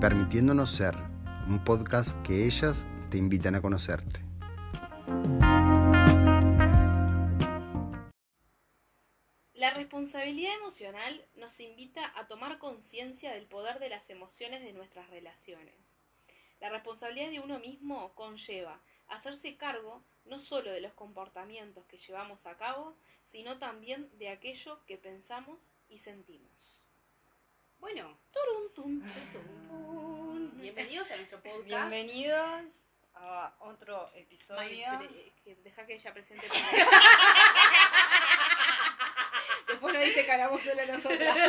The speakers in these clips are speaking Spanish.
Permitiéndonos Ser, un podcast que ellas te invitan a conocerte. La responsabilidad emocional nos invita a tomar conciencia del poder de las emociones de nuestras relaciones. La responsabilidad de uno mismo conlleva hacerse cargo no solo de los comportamientos que llevamos a cabo, sino también de aquello que pensamos y sentimos. Bueno, Turun, tun. bienvenidos a nuestro podcast. Bienvenidos a otro May, episodio. pre- deja que ella presente. Después nos dice hablamos solo nosotras.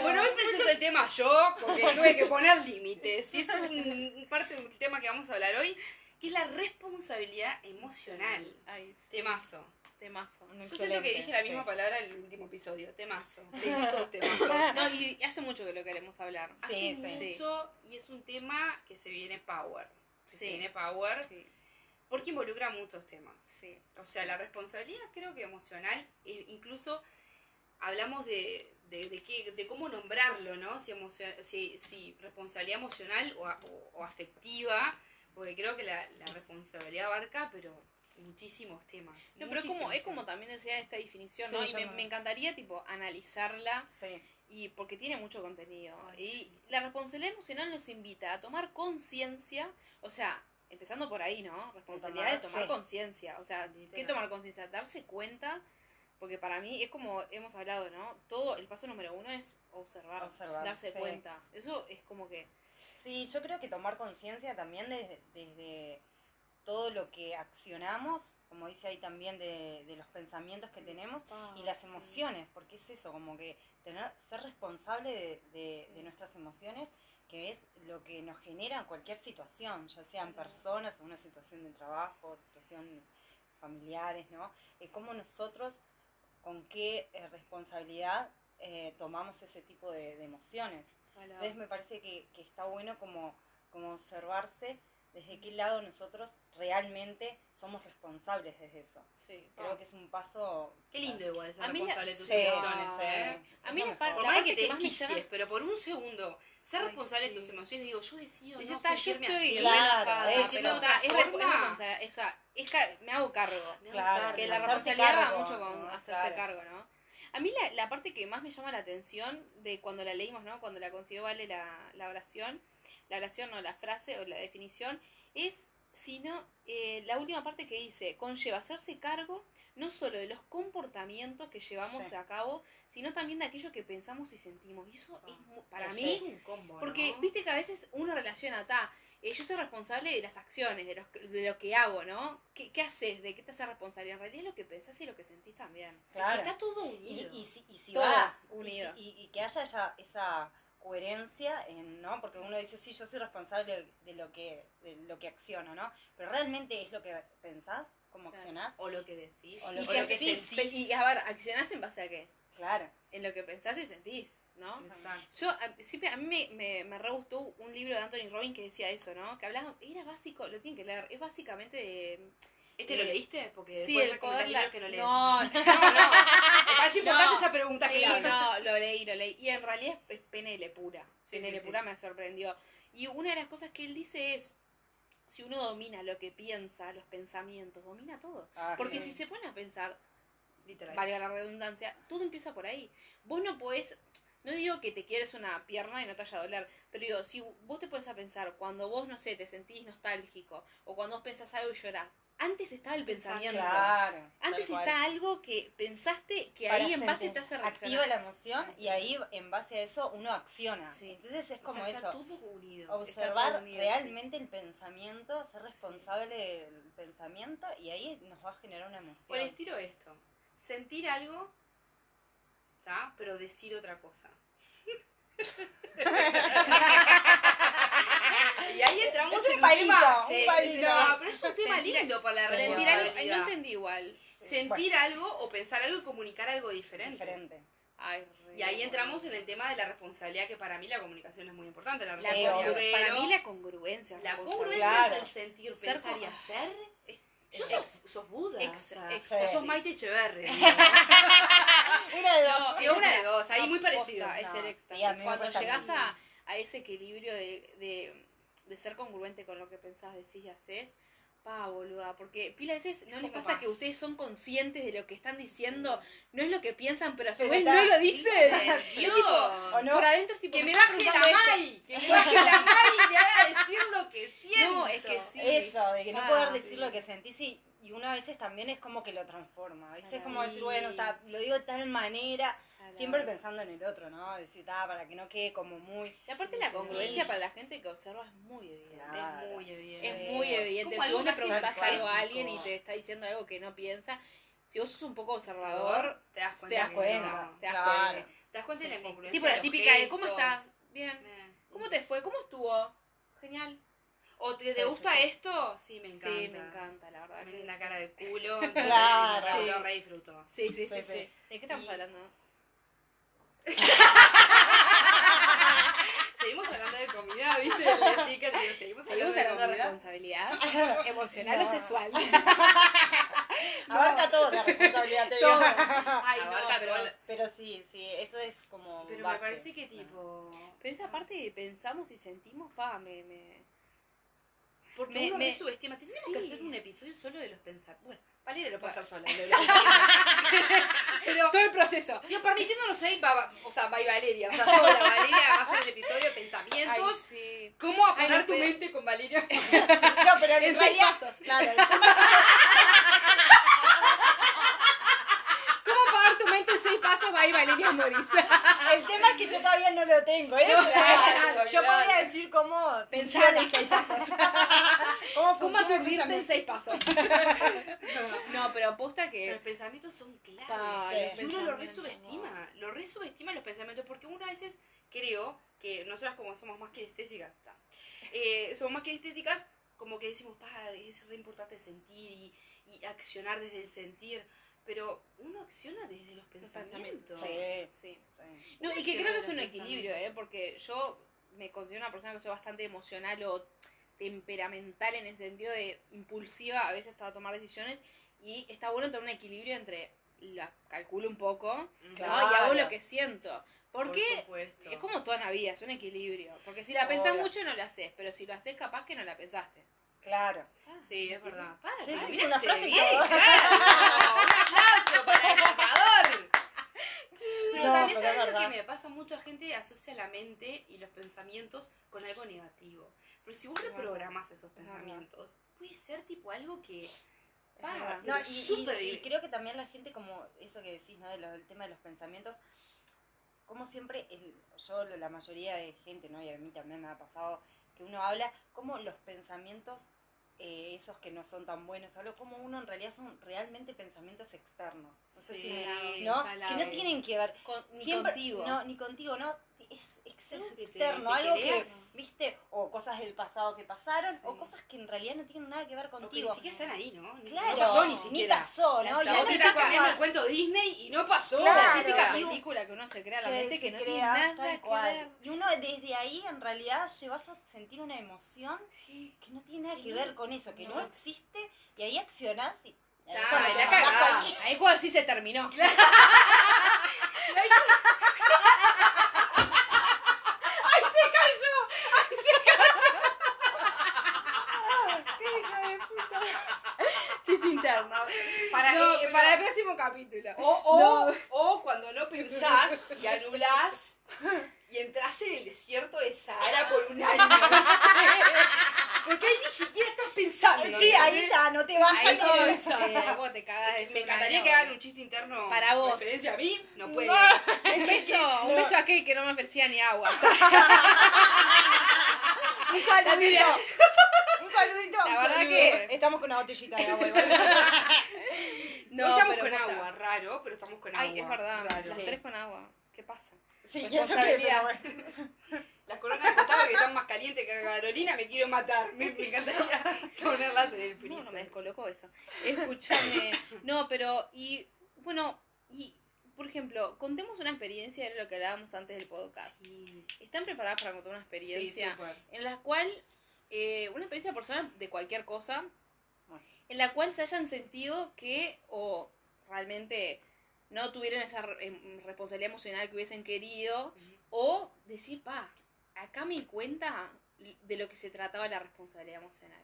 Bueno, hoy presento el tema yo, porque tuve que poner límites. Y eso es un, parte del tema que vamos a hablar hoy, que es la responsabilidad emocional. Ay, sí, Temazo. Temazo. Un Yo siento que excelente, dije la misma sí. palabra en el último episodio. Temazo. Se todos temazos. No, y hace mucho que lo queremos hablar. Hace Sí, sí. mucho y es un tema que se viene power. Que Sí. Se viene power Sí, porque involucra muchos temas. sí. O sea, la responsabilidad creo que emocional, e incluso hablamos de, de, de qué- de cómo nombrarlo, ¿no? Si, emocion- si, si responsabilidad emocional o, a- o- o afectiva, porque creo que la, la responsabilidad abarca, pero muchísimos temas. No, pero es como, es como también decía esta definición, Sí, ¿no? Y me, no- me encantaría, tipo, analizarla Sí. y porque tiene mucho contenido. Ay, y sí. la responsabilidad emocional nos invita a tomar conciencia, o sea, empezando por ahí, ¿no? Responsabilidad de tomar- sí. conciencia. O sea, ¿qué tomar conciencia? Darse cuenta, porque para mí es como hemos hablado, ¿no? Todo, el paso número uno es observar, Observar, darse sí. cuenta. Eso es como que... Sí, yo creo que tomar conciencia también desde, desde todo lo que accionamos, como dice ahí también de, de los pensamientos que tenemos y las sí. emociones, porque es eso, como que tener, ser responsable de, de- de nuestras emociones, que es lo que nos genera cualquier situación, ya sean personas o una situación de trabajo, situación familiares, ¿no? Es como nosotros, con qué eh, responsabilidad eh, tomamos ese tipo de, emociones. Entonces me parece que, que está bueno como, como observarse desde qué lado nosotros realmente somos responsables de eso. Sí. Creo que es un paso... Qué lindo igual ser A mí la- responsable de tus sí. emociones, ¿eh? A mí Es la par- Por más parte que te que más me desquicies, llama- pero por un segundo, ser Ay, responsable sí. de tus emociones, digo, yo decido no está, yo estoy así. Claro, es, es forma. responsabilidad, o sea, es ca- me hago cargo. Me hago Claro, cargo. Que la responsabilidad va cargo, mucho con ¿no? hacerse Claro. cargo, ¿no? A mí la, la parte que más me llama la atención de cuando la leímos, ¿no? Cuando la consiguió Vale la, la oración, la oración no, la frase o la definición, es, sino, eh, la última parte que dice, conlleva hacerse cargo no solo de los comportamientos que llevamos Sí. a cabo, sino también de aquello que pensamos y sentimos. Y eso es, para mí, es un combo, porque ¿no? viste que a veces uno relaciona, ta, eh, yo soy responsable de las acciones, de, los, de lo que hago, ¿no? ¿Qué, ¿Qué haces? ¿De qué te haces responsable? En realidad es lo que pensás y lo que sentís también. Claro. Está todo Y, unido. y si, y si Todo va unido. Y, si- y- y que haya esa, esa coherencia en, ¿no? Porque uno dice, sí, yo soy responsable de lo que de lo que acciono, ¿no? Pero realmente es lo que pensás, cómo Claro. accionás. O lo que decís. O lo Y, lo, que decís. sentís. y a ver, accionás en base a qué? Claro. En lo que pensás y sentís, ¿no? Exacto. Yo, a, siempre, a mí me, me, me re gustó un libro de Anthony Robbins que decía eso, ¿no? Que hablaba, era básico, lo tienen que leer, es básicamente de... ¿Este lo leíste? Porque sí, el poder... La... que no lees. No, no, no. Me parece importante No. esa pregunta Sí, no, lo leí, lo leí. Y en realidad es PNL pura. Sí, PNL sí, pura me sorprendió. Y una de las cosas que él dice es, si uno domina lo que piensa, los pensamientos, domina todo. Ah, Porque si se pone a pensar, Literal. valga la redundancia, todo empieza por ahí. Vos no podés, no digo que te quieres una pierna y no te vaya a doler, pero digo, si vos te pones a pensar, cuando vos, no sé, te sentís nostálgico, o cuando vos pensás algo y llorás, antes estaba el pensamiento. Claro. Antes está algo que pensaste que Para ahí en base te hace Activa reaccionar. la emoción y ahí en base a eso uno acciona. Sí. Entonces es O como sea, está eso. todo unido. Está Observar todo unido, realmente el pensamiento, ser responsable del pensamiento y ahí nos va a generar una emoción. Por el estilo esto. Sentir algo, ¿está? Pero decir otra cosa. y ahí entramos Es en un palito, tema. un Sí, sí, palito. sí, No, pero es un tema lindo para la sentir Sentir algo, responsabilidad. no entendí igual. Sí, Sentir algo o pensar algo y comunicar algo diferente. diferente. Ay, Y ahí entramos en el tema de la responsabilidad, que para mí la comunicación es muy importante. La Sí, responsabilidad, congru- Para mí la congruencia. es la responsabilidad. congruencia Claro. entre el sentir, Ser pensar y hacer. Es- Yo ex- sos, sos Buda. ex- o sea, ex- o sos sí. Maite Echeverri. Una de dos. No, Es una de dos, ahí no, muy posta, parecido. Es el sí, éxtasis. a mí me Cuando llegas a, a ese equilibrio de, de, de ser congruente con lo que pensás, decís y haces, pa, boluda. Porque pila a veces no les pasa que ustedes son conscientes de lo que están diciendo, no es lo que piensan, pero a su Pero vez está- no lo dicen. Dios. tipo, ¿O no? Por adentro es tipo, Que me baje la. Mai, que me baje la Mai y me haga decir lo que siento. No, es que sí. Eso, de que no poder decir sí. lo que sentís y, y una a veces también es como que lo transforma. ¿viste? Es Sí. como decir, bueno, está, lo digo de tal manera, Salado. siempre pensando en el otro, ¿no? Decir, ah, para que no quede como muy. Y aparte la congruencia Sí. para la gente que observa es muy evidente. Claro. Es muy evidente. Es Sí. muy evidente. Como Si vos le preguntás algo a alguien y te está diciendo algo que no piensa, si vos sos un poco observador, te das te cuenta. das que cuenta. no. te das Claro. cuenta. Te das cuenta de Sí, la sí. incongruencia. Tipo la de típica de ¿cómo estás? Bien. ¿Cómo te fue? ¿Cómo estuvo? Genial. ¿O te, te Sí, gusta sí, sí. esto? Sí, me encanta. Sí, me encanta, la verdad. Me la sí. cara de culo. Claro. Lo re disfruto. Sí, sí, sí, Sí, sí. sí. ¿De qué estamos Y- hablando? Seguimos hablando de comida, ¿viste? El sticker digo, seguimos, Seguimos hablando de responsabilidad emocional o No. sexual. Abarca todo la responsabilidad, te digo. Todo. Ay, no, Abarca pero, todo el- Pero sí, sí, eso es como. Pero base. me parece que tipo... pero esa parte de pensamos y sentimos, pa, me... me... Porque Me- uno me- subestima. Tenemos sí. que hacer un episodio solo de los pensamientos. Bueno, Valeria lo puede hacer sola. Pero, Todo el proceso. digo, permitiéndonos ahí, va, va- o sea, va y Valeria. O sea, sola. Valeria va a hacer el episodio de pensamientos. sí. ¿Cómo apagar no, tu mente con Valeria? No, pero en En seis realidad. pasos. Claro, el tema ¿Cómo pagar tu mente en seis pasos? Va ir Valeria Moris. El tema es que yo todavía no lo tengo, ¿eh? No, claro, yo claro. podría decir cómo Pensar en seis pasos. cómo, ¿Cómo aturdirte en seis pasos? No, pero aposta Pero que... los pensamientos son claves. Sí. Y uno lo resubestima, lo resubestima los pensamientos, porque uno a veces creo que nosotras como somos más kinestésicas, eh, somos más kinestésicas, como que decimos, pa, es re importante sentir y, y accionar desde el sentir, pero uno acciona desde los pensamientos. Sí. Sí. Sí. No, y que creo que es un equilibrio, ¿eh? Porque yo me considero una persona que soy bastante emocional o temperamental en el sentido de impulsiva a veces para tomar decisiones y está bueno tener un equilibrio entre la calculo un poco y hago lo que siento. Por Porque es como toda la vida, es un equilibrio. Porque si la pensás Obvio. mucho no la haces, pero si lo haces capaz que no la pensaste. Claro. Sí, es verdad. Pa, Sí, sí, una frase bien, claro. Un aplauso para el cazador. Pero No, también pero sabes lo que me pasa, mucha gente asocia la mente y los pensamientos con algo negativo. Pero si vos reprogramas esos pensamientos, puede ser tipo algo que verdad. No, y, creo que también la gente, como eso que decís, ¿no? De del tema de los pensamientos, como siempre, el- yo, la mayoría de gente, ¿no? Y a mí también me ha pasado que uno habla como los pensamientos, eh, esos que no son tan buenos, algo como uno en realidad son realmente pensamientos externos. No sé si ¿no? Que no tienen que ver Con- ni siempre- contigo. No, ni contigo, no. Es, que te- externo, te algo que, viste, o cosas del pasado que pasaron, Sí. o cosas que en realidad no tienen nada que ver que contigo. ni siquiera están ahí, ¿no? Ni- Claro, no pasó ni siquiera. pasó, ¿no? La La a otra está me comiendo el cuento Disney y no pasó. la Claro. típica Y- película que uno se crea en la que mente que no tiene nada que ver. Y uno desde ahí en realidad llevas a sentir una emoción que no tiene nada Que que ver con eso, que no, no. existe, y ahí accionás y... ahí Ah, cuando la cualquier- Ahí cuando sí se terminó. Para, No, eh, pero- para el próximo capítulo. O, o, o cuando no pensás y anulás y entras en el desierto de Sahara por un año. Porque ahí ni siquiera estás pensando. Sí, ahí está, no te vas Ahí a eh, vos te cagas de Me encantaría que hagan un chiste interno Para vos. referencia a mí, no puede. Un beso, un beso a aquel que no me ofrecía ni agua. Un saludito. Saludito. La verdad saludo. que- Estamos con una botellita de agua. igual. No, estamos pero con agua, raro, pero estamos con Ay, agua. es verdad. raro. Las Sí. tres con agua. ¿Qué pasa? Sí, eso que, bueno. Las coronas de costado que están más calientes que Carolina me quiero matar. Me, me encantaría ponerlas en el No, freezer. no me descolocó eso. Escúchame. No, pero, y, bueno, y, por ejemplo, contemos una experiencia de lo que hablábamos antes del podcast. Sí, ¿Están preparadas para contar una experiencia en la cual, eh, una experiencia personal de cualquier cosa, en la cual se hayan sentido que, o realmente no tuvieron esa em, responsabilidad emocional que hubiesen querido, Ujú. o decir, pa, acá me di cuenta de lo que se trataba la responsabilidad emocional.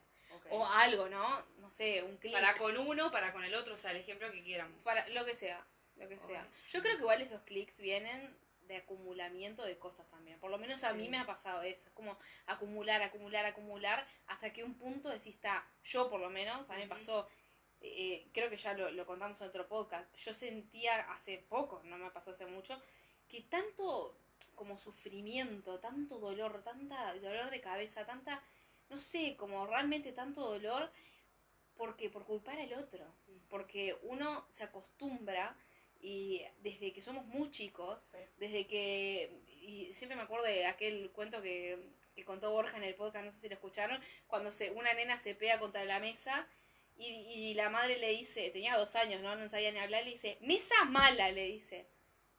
O algo, ¿no? No sé, un clic. Para con uno, para con el otro, o sea, el ejemplo que quieramos. Para lo que sea, lo que sea. Yo creo que igual esos clics vienen de acumulamiento de cosas también. Por lo menos a mí me ha pasado eso. Es como acumular, acumular, acumular, hasta que un punto decís, está, yo por lo menos, a mí me pasó, eh, creo que ya lo, lo contamos en otro podcast, yo sentía hace poco, no me pasó hace mucho, que tanto como sufrimiento, tanto dolor, tanta dolor de cabeza, tanta, no sé, como realmente tanto dolor, porque por culpar al otro. Porque uno se acostumbra y desde que somos muy chicos, Sí. desde que, y siempre me acuerdo de aquel cuento que, que contó Borja en el podcast, no sé si lo escucharon, cuando se, una nena se pega contra la mesa y, y la madre le dice, tenía dos años, ¿no? No sabía ni hablar, le dice, mesa mala, le dice.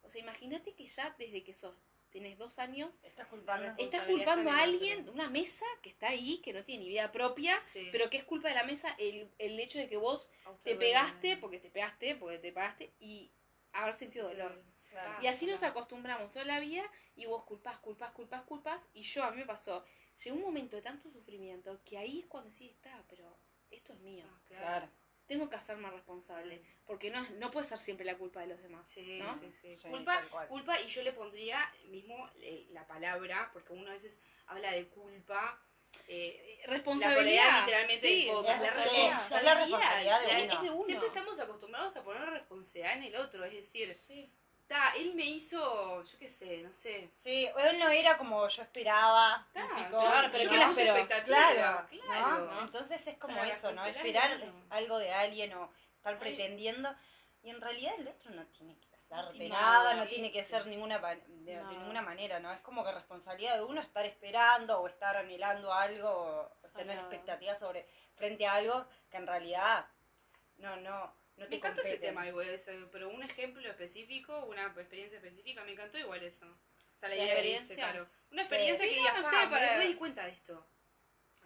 O sea, imagínate que ya desde que sos, tenés dos años, Estás culpando. estás culpando a alguien, otro. una mesa que está ahí, que no tiene ni vida propia, Sí. pero que es culpa de la mesa el, el hecho de que vos te pegaste, porque te pegaste, porque te pagaste, y haber sentido dolor. Claro. Y así nos Claro. acostumbramos toda la vida y vos culpás, culpás, culpás, culpás. Y yo, a mí me pasó, llegó un momento de tanto sufrimiento que ahí es cuando sí está, pero esto es mío. Ah, Claro. Tengo que hacerme responsable, porque no, no puede ser siempre la culpa de los demás. Sí, ¿no? sí, sí. Culpa, culpa, y yo le pondría mismo eh, la palabra, porque uno a veces habla de culpa. Eh, la Responsabilidad. polea literalmente sí. La responsabilidad, es la responsabilidad de la- uno. es de uno. Siempre estamos acostumbrados a poner responsabilidad en el otro, es decir, Sí. ta, él me hizo, yo qué sé, no sé. Sí, él no era como yo esperaba. Ta, típico, yo- Claro, yo pero me ¿qué la Claro, claro. ¿no? Entonces es como eso, ¿no? Esperar algo de alguien o estar Ay. pretendiendo. Y en realidad el otro no tiene que darte nada, no tiene que ser ninguna pa- de, ninguna manera, ¿no? Es como que responsabilidad de uno estar esperando o estar anhelando algo o tener expectativas sobre frente a algo que en realidad no, no, no te Me encantó ese tema igual, ese, pero un ejemplo específico, una experiencia específica, me encantó igual eso. O sea, la ¿La idea que experiencia? claro. Una experiencia Sí, que digas, no "Pa, sé, me para- re di cuenta de esto.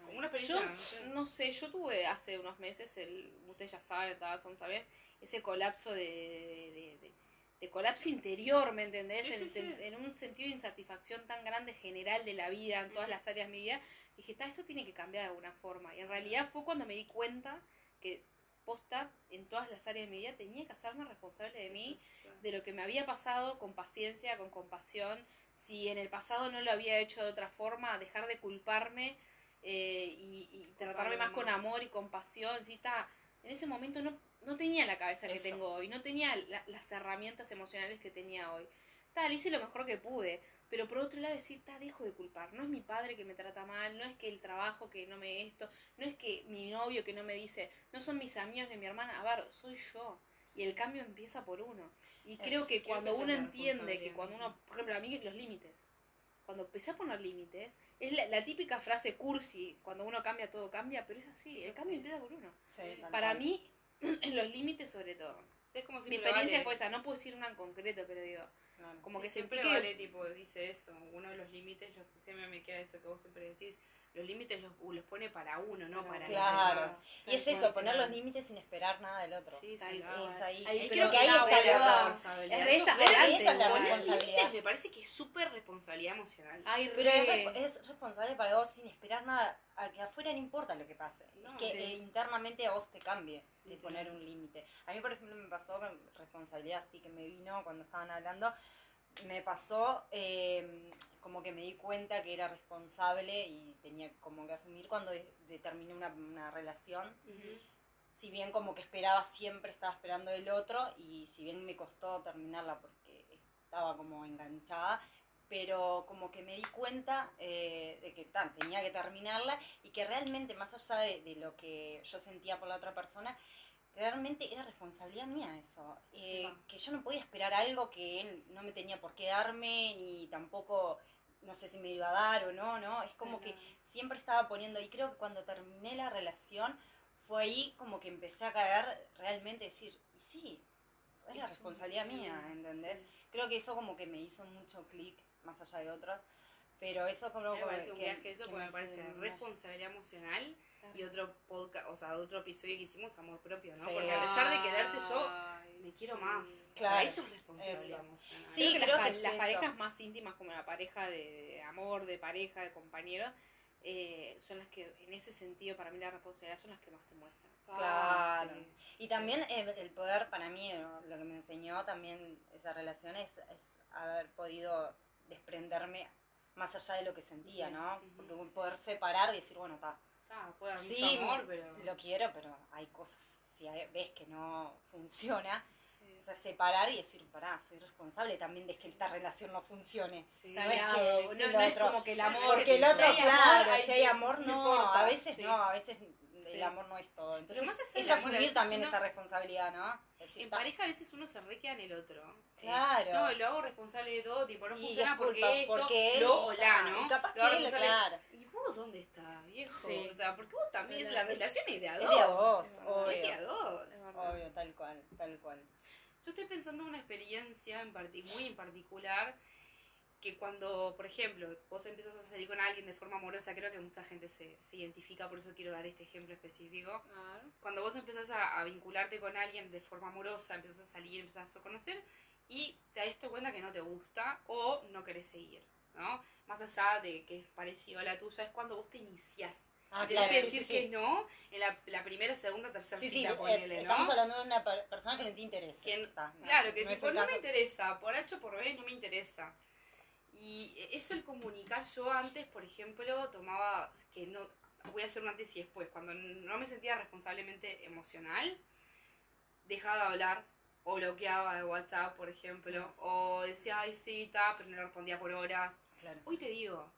Una experiencia, Yo no sé. no sé, yo tuve hace unos meses, el, usted ya sabe, todas son, ¿sabes? Ese colapso de colapso interior, ¿me entendés? Sí, en, sí, sí. sen- en un sentido de insatisfacción tan grande general de la vida, en todas las áreas de mi vida, dije, "Ta, esto tiene que cambiar de alguna forma. Y en realidad fue cuando me di cuenta que posta en todas las áreas de mi vida tenía que hacerme responsable de mí, de lo que me había pasado con paciencia, con compasión. Si en el pasado no lo había hecho de otra forma, dejar de culparme eh, y, y tratarme más con amor y compasión. Sí, está, en ese momento no, no tenía la cabeza que Eso. tengo hoy, no tenía la- las herramientas emocionales que tenía hoy. Tal, hice lo mejor que pude. Pero por otro lado decir, ta, dejo de culpar. No es mi padre que me trata mal, no es que el trabajo que no me esto, no es que mi novio que no me dice, no son mis amigos ni mi hermana, a ver, soy yo. Y el cambio empieza por uno. Y Es- creo que cuando uno entiende que cuando uno, por ejemplo, a mí los límites, cuando empecé a poner límites, es la, la típica frase cursi, cuando uno cambia, todo cambia, pero es así, el cambio así. empieza por uno. Sí, tal Para cual. mí, en los límites sobre todo. Es como Mi siempre experiencia vale, fue esa, no puedo decir una en concreto, pero digo, Claro. como sí, que siempre que... vale, tipo, dice eso, uno de los límites, los, siempre me queda eso que vos siempre decís, los límites los, los pone para uno, no para Claro. los demás. Y es eso, poner los límites sin esperar nada del otro. Sí, sí, claro. Es ahí. Ahí creo que que ahí está la responsabilidad. Es esa- esa es la me parece que es súper responsabilidad emocional. Ay, Pero es, es responsable para vos sin esperar nada, a que afuera no importa lo que pase. No, es que sí. eh, internamente a vos te cambie de poner un límite. A mí, por ejemplo, me pasó con responsabilidad, así que me vino cuando estaban hablando, me pasó eh, como que me di cuenta que era responsable y tenía como que asumir cuando de- determiné una, una relación. Si bien como que esperaba siempre, estaba esperando el otro y si bien me costó terminarla porque estaba como enganchada, pero como que me di cuenta eh, de que tan, tenía que terminarla y que realmente más allá de, de lo que yo sentía por la otra persona, realmente era responsabilidad mía eso. Eh, que yo no podía esperar algo que él no me tenía por qué darme, ni tampoco, no sé si me iba a dar o no, ¿no? Es como que siempre estaba poniendo, y creo que cuando terminé la relación, fue ahí como que empecé a caer realmente, decir, y sí, es la Es responsabilidad un- mía, ¿entendés? sí. Creo que eso como que me hizo mucho clic, más allá de otros, pero eso como Me que- un viaje eso que porque me parece responsabilidad emocional y otro podcast, o sea, otro episodio que hicimos, amor propio, ¿no? Sí. Porque a pesar de quererte yo, me quiero Sí. más. O sea, Claro, eso es responsabilidad emocional. Sí, creo que, creo las, que pa- es las eso. parejas más íntimas, como la pareja de, amor, de pareja, de compañero, eh, son las que, en ese sentido, para mí la responsabilidad son las que más te muestran. Ah, Claro. sí. Y también el, el poder, para mí, lo, lo que me enseñó también esa relación es, es haber podido desprenderme más allá de lo que sentía, ¿no? Porque poder separar y decir, bueno, está, Ah, puede haber Sí, mucho amor, pero. lo quiero, pero hay cosas, si hay- ves que no funciona, Sí. o sea, separar y decir, pará, soy responsable también de que esta relación no funcione. Sí. Sagrado, que- no, que no lo es como que el amor. Porque el otro, si hay amor, claro, hay si hay amor, no, importa, a veces no, a veces Sí. el amor no es todo. Entonces, más es asumir también uno- esa responsabilidad, ¿no? En "Ta, pareja a veces uno se requea en el otro. Eh, Claro. no, lo hago responsable de todo, tipo, no y funciona es porque culpa, esto, porque él, lo o la, ¿no? Y capaz Lo hago que él, responsable. claro. ¿Y vos dónde estás, viejo? Sí. O sea, porque vos también, Sí, es la es- relación es de a Es dos. de a dos, Es verdad. Es de a obvio. dos. Es. Obvio, tal cual, tal cual. Yo estoy pensando en una experiencia en muy en particular que cuando, por ejemplo, vos empiezas a salir con alguien de forma amorosa, creo que mucha gente se, se identifica, por eso quiero dar este ejemplo específico. A ver. Cuando vos empezás a, a vincularte con alguien de forma amorosa, empezás a salir, empezás a conocer y te das cuenta que no te gusta o no querés seguir, ¿no? Más allá de que es parecido a la tuya, es cuando vos te iniciás. Ah, Tenés claro, que decir sí, que sí. no en la, la primera, segunda, tercera cita, eh, ponele, ¿no? estamos hablando de una per- persona que no te interesa. Que- Ta, no, Claro, que no tipo, no me interesa, por H o por B no me interesa. Y eso el comunicar yo antes, por ejemplo, tomaba que no, voy a hacer un antes y después, cuando no me sentía responsablemente emocional, dejaba de hablar o bloqueaba de WhatsApp, por ejemplo, o decía, ay, sí, está, pero no le respondía por horas. Claro. Hoy te digo,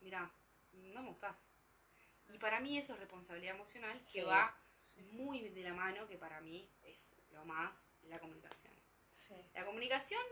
mira, no me gustás. Y para mí eso es responsabilidad emocional que Sí. va muy de la mano, que para mí es lo más, la comunicación. Sí. La comunicación,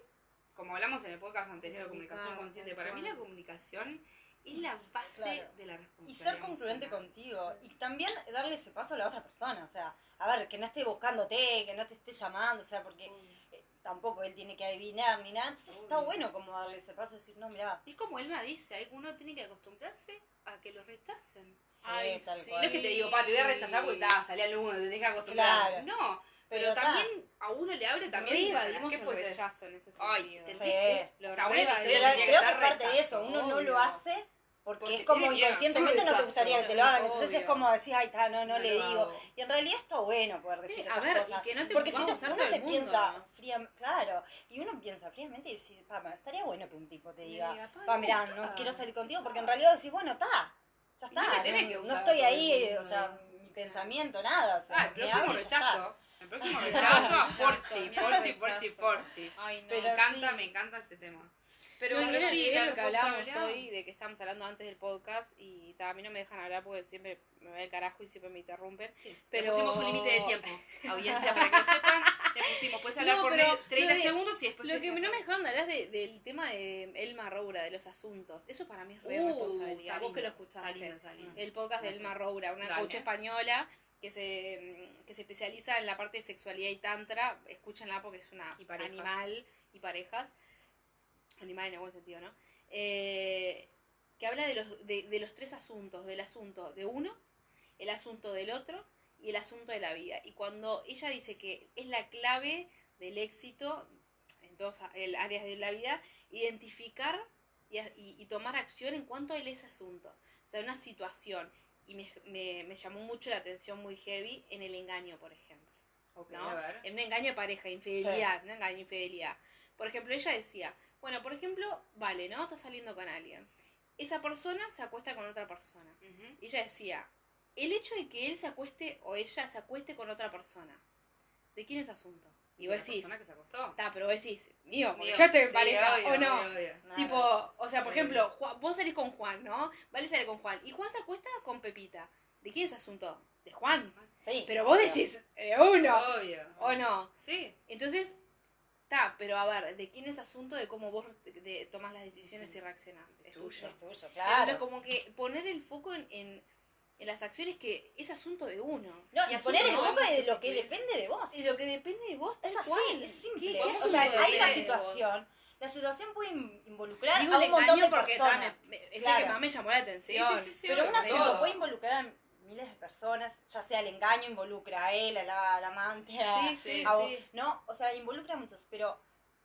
como hablamos en el podcast anterior de comunicación consciente, para mí la comunicación es la base Claro. de la Y responsabilidad. ser congruente emocional. contigo. Y también darle ese paso a la otra persona. O sea, a ver, que no esté buscándote, que no te esté llamando. O sea, porque eh, tampoco él tiene que adivinar ni nada. Entonces está bueno como darle ese paso y decir, no, mira, Y es como Elma dice, hay- uno tiene que acostumbrarse a que lo rechacen. sí, Ay, tal sí. No cual. es que te digo, pa, te voy a rechazar porque está, salí al mundo, te tenés que acostumbrar. Claro. No, pero, Pero ta. también a uno le abre también. Revadimos ¿qué el rechazo en ese Ay, sentido. te- Sí. Lo O sea, un episodio que creo que es parte de eso, uno no lo hace porque, Porque es como inconscientemente no te gustaría que te lo hagan, obvio. entonces es como decir, ay, ta, no, no, No le digo. Y en realidad está bueno poder decir Sí, a esas ver, y cosas. que no te porque si a uno se mundo. piensa fría, claro, y uno piensa fríamente y dice, pa, me- estaría bueno que un tipo te diga, diga, pa, no mirá, no quiero salir contigo, porque en realidad decís, bueno, está, ya Y no está, no, que no estoy ahí, o sea, mi pensamiento, nada, Ah, el próximo y rechazo. El próximo rechazo a Forchi. Ay, no. Pero Me encanta, sí. me encanta este tema. Pero, No, y pero era- sí, la lo que responsabilidad- hoy, de que estábamos hablando antes del podcast, y ta, a mí no me dejan hablar porque siempre me va el carajo y siempre me interrumpen. Sí, Pero- pusimos un límite de tiempo. Audiencia, para que lo sepan, le pusimos, puedes hablar No, por pero medio- 30 lo de- segundos y después... Lo que no me dejaron hablar de, del tema de Elma Roura, de los asuntos. Eso para mí es re Uh, responsabilidad. Vos que lo escuchaste. El podcast de. Elma Roura, una Dale. coach española que se, que se especializa en la parte de sexualidad y tantra. Escúchenla porque es una Y animal y parejas. Animal en el buen sentido, ¿no? Eh, que habla de los, de, de los tres asuntos. Del asunto de uno, el asunto del otro y el asunto de la vida. Y cuando ella dice que es la clave del éxito en todas áreas de la vida, identificar y, y- y tomar acción en cuanto a ese asunto. O sea, una situación. Y me, me- me llamó mucho la atención muy heavy en el engaño, por ejemplo. Ok, ¿no? a ver. En un engaño de pareja, infidelidad, no engaño, infidelidad. Por ejemplo, ella decía, bueno, por ejemplo, vale, ¿no? Estás saliendo con alguien. Esa persona se acuesta con otra persona. Ujú. Y ella decía, el hecho de que él se acueste o ella se acueste con otra persona, ¿de quién es asunto? Y vos decís, persona que se acostó. está, pero vos decís, mío, porque Mío. yo estoy en Sí, pareja, obvio, ¿o no? obvio, obvio. Nada. Tipo, o sea, por Obvio. ejemplo, Juan- vos salís con Juan, ¿no? Vale sale con Juan. Y Juan se acuesta con Pepita. ¿De quién es asunto? De Juan. Sí, Pero vos decís, de uno, Obvio. ¿o no? Sí. Entonces, está, pero a ver, ¿de quién es asunto de cómo vos de- de- tomás las decisiones Sí. y reaccionás? Es Es tuyo. tuyo. es tuyo, Entonces, claro. como que poner el foco en, en, en las acciones que es asunto de uno. No, Y y poner el foco a de lo que depende de vos. Y lo que depende de vos, tal Es así, cual. es simple. ¿Qué- qué o sea, hay una situación. La situación puede in- involucrar Digo a un montón de porque personas. me- me- es el Claro. que más me llamó la atención. Sí, sí, sí, pero un asunto todo. puede involucrar miles de personas, ya sea el engaño involucra a él, a la, al amante, a, Sí, sí, a vos, sí. ¿no? O sea, involucra a muchos, pero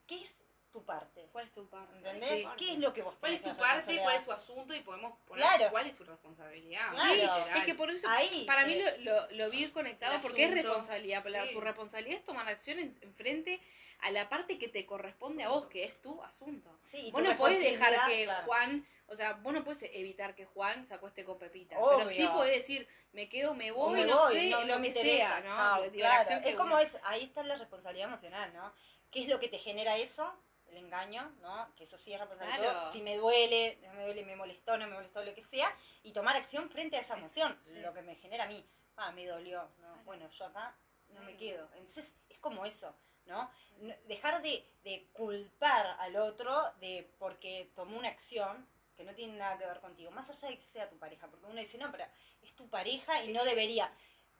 ¿qué es tu parte? ¿Cuál es tu parte? ¿Entendés? Sí. ¿Qué es lo que vos ¿Cuál es tu que parte? ¿Cuál es responsabilidad? tu asunto? Y podemos poner Claro. cuál es tu responsabilidad. Claro. Es que por eso, Ahí para mí es. lo, lo, lo vi conectado porque es asunto, responsabilidad. La- sí. Tu responsabilidad es tomar acción en, en frente a la parte que te corresponde a vos, que es tu asunto. Sí, y Vos tu no podés dejar responsabilidad, que claro. Juan, o sea, vos no puedes evitar que Juan se acueste con Pepita. Obvio. Pero sí podés decir, me quedo, me voy, me no voy, sé, no- lo no que interesa, sea, ¿no? digo, la acción que es como uno- es, ahí está la responsabilidad emocional, ¿no? ¿Qué es lo que te genera eso? El engaño, ¿no? Que eso sí es responsabilidad. Claro. Si me duele, me duele, me molestó, no me molestó, lo que sea, y tomar acción frente a esa emoción, Sí. lo que me genera a mí. Ah, me dolió, ¿no? Bueno, yo acá no me quedo. Entonces, es como eso, ¿no? Dejar de, de culpar al otro de porque tomó una acción que no tiene nada que ver contigo, más allá de que sea tu pareja, porque uno dice, no, pero es tu pareja y no debería.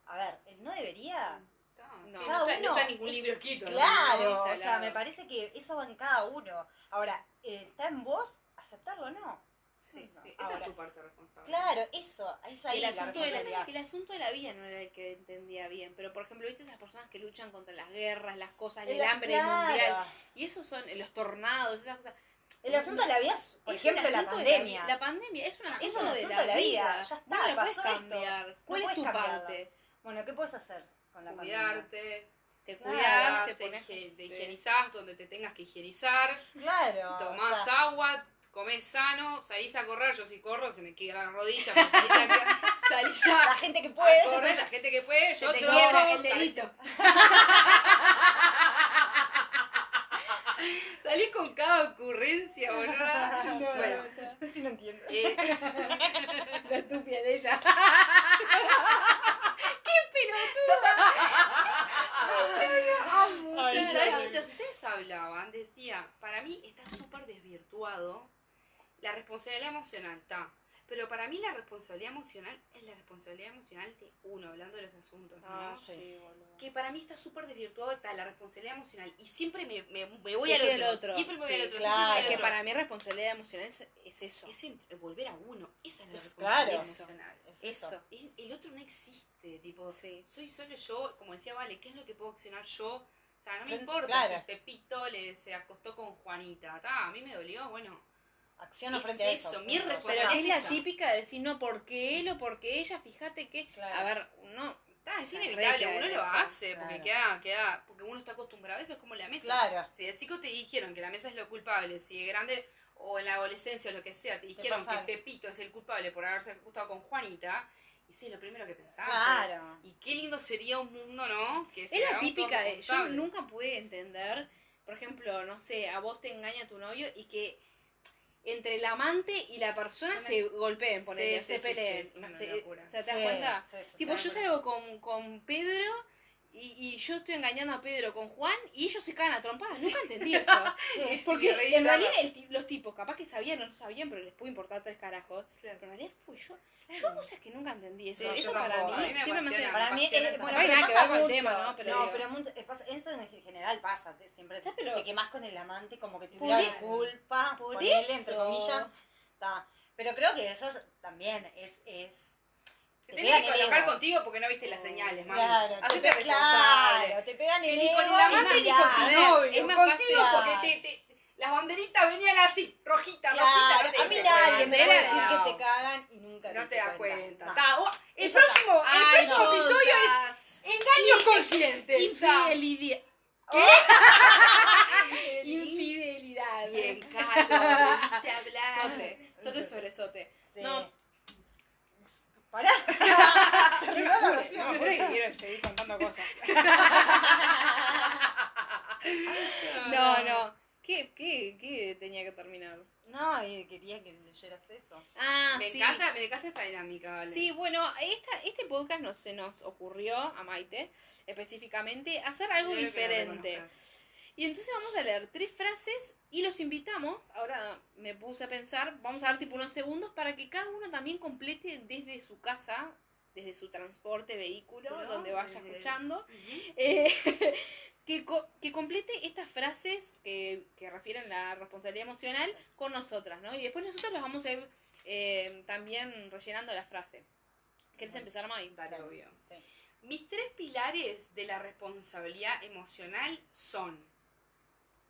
A ver, el no debería. Está, No. sí, Cada no, está, no uno está en ningún es- libro escrito. ¿no? Claro, no, o sea, me parece que eso va en cada uno. Ahora, eh, está en vos aceptarlo o no. Sí, Sí, sí. esa Ahora. es tu parte responsable. Claro, eso, ahí está ahí el, la asunto de la, el asunto de la vida no era el que entendía bien, pero por ejemplo, viste esas personas que luchan contra las guerras, las cosas, el, El- hambre claro. mundial, y esos son eh, los tornados, esas cosas. El asunto de la vida es, por Es ejemplo, la pandemia. La, pandemia es un Es asunto, un de, asunto la de la vida, vida. ya está, no la puedes pasó esto. cambiar. No ¿Cuál es puedes tu cambiarla. parte? Bueno, ¿qué puedes hacer con la pandemia? Cuidarte, Te Claro. cuidas, te te, pones te sí. higienizás donde te tengas que higienizar, Claro. tomás o sea, agua, comés sano, salís a correr, yo si corro se me quiebran las rodillas, pero salís a, salís a- la gente que a puede. correr, la gente que puede, yo te troto, quiebra el salís- dedito. Salís con cada ocurrencia, boludo. Bueno, Sí, no entiendo. eh, La estúpida de ella. Ay, y sabes, mientras ustedes hablaban, decía, para mí está súper desvirtuado la responsabilidad emocional, está. Pero para mí la responsabilidad emocional es la responsabilidad emocional de uno, hablando de los asuntos, ¿no? Ah, sí. boludo. que para mí está súper desvirtuado está la responsabilidad emocional y siempre me, me, me voy al otro, el otro. siempre me voy Sí, al otro, claro. siempre me voy Es al que otro. para mí responsabilidad emocional es, es eso. es el- volver a uno, esa es la Es responsabilidad claro. emocional. Es eso. Eso. Es- el otro no existe, tipo, Sí. soy solo yo, como decía Vale, ¿qué es lo que puedo accionar yo? O sea, no me importa claro. si Pepito le, se acostó con Juanita, ta, a mí me dolió, bueno, Acción o Es frente a eso, eso. mi punto. Pero es la esa. típica de decir, no, porque él o porque ella, fíjate que... Claro. A ver, no... ta, es inevitable, uno lo eso, hace, porque claro. queda, queda, porque uno está acostumbrado, eso es como la mesa. Claro. Si de chico te dijeron que la mesa es lo culpable, si de grande o en la adolescencia o lo que sea, te dijeron que. Pepito es el culpable por haberse acostado con Juanita, y sí, es lo primero que pensás. Claro. Y qué lindo sería un mundo, ¿no? Que Es la típica de... Yo nunca pude entender, por ejemplo, no sé, a vos te engaña tu novio y que entre el amante y la persona Son se golpeen, ponele, Sí, se sí, peleen. sí, es una Te- locura. o sea, ¿te das cuenta? sí, sí, Tipo, yo salgo con, con Pedro y, y yo estoy engañando a Pedro con Juan y ellos se cagan a trompadas. Nunca entendí eso. Porque en realidad el ti- los tipos capaz que sabían o no sabían, pero les puede importar tres carajos. Claro. Pero en realidad fui yo. Yo Claro. no sé, es que nunca entendí eso. Sí, eso para tampoco. mí, me siempre me hace... Para mí, bueno, No hay nada que ver con el tema, ¿no? Pero- no, pero eso en general pasa, te- siempre pero- te quemás con el amante como que Por tuviera e- culpa, por entre eso. comillas. ta. Pero creo que eso es- también es... es Te te tenés que colocar ego. contigo porque no viste las señales, mami. Claro, te, Hacete pe- responsable. claro, te pegan Que el ni con el amante ni con tu ver, novio. es más contigo fácil. porque te, te- las banderitas venían así, rojita, Claro, rojita. No te a mí nadie me va a cuenta. decir No. que te cagan y nunca No te das cuenta. Ta. Ta, oh, el Eso próximo, el Ay, próximo no, episodio es engaños conscientes. Infidelidad. Infidelidad. Bien, Carlos, debiste hablar. Sote. Sote sobre sote. Sí. No. Pará. Terminó la No, oración. apure que quiero seguir contando cosas. No, no. ¿Qué, qué, qué tenía que terminar? No, y quería que leyeras eso. Ah, Me sí. encanta, me encanta esta dinámica, vale. Sí, bueno, esta, este podcast no se nos ocurrió a Maite específicamente hacer algo Quiero que diferente. reconozcas. Y entonces vamos a leer tres frases y los invitamos, ahora me puse a pensar, vamos a dar tipo unos segundos para que cada uno también complete desde su casa, desde su transporte, vehículo, Pero, donde vaya desde- escuchando, eh, que, co- que complete estas frases que, que refieren la responsabilidad emocional con nosotras, ¿no? Y después nosotros las vamos a ir eh, también rellenando la frase. ¿Querés empezar, Mai? Dale, Dale. obvio. Sí. Mis tres pilares de la responsabilidad emocional son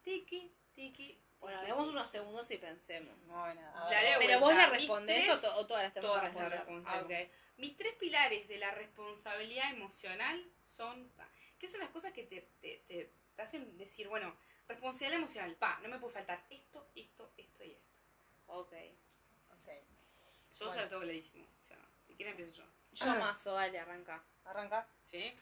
tiki, tiki. Bueno, tiki, demos unos segundos y pensemos. Bueno, a Dale, ver. ¿Pero vos la respondés tres- o, to- o todas las tenemos todas que responder? Ah, ok. Mis tres pilares de la responsabilidad emocional son. ¿Qué son las cosas que te, te- te- te hacen decir, bueno, responsabilidad emocional? Pa, no me puede faltar esto, esto, esto y esto. Ok. Ok. Yo se Bueno. la tengo clarísimo. O sea, si quieren empiezo yo. Yo mazo, dale, arranca. Arranca. ¿Sí?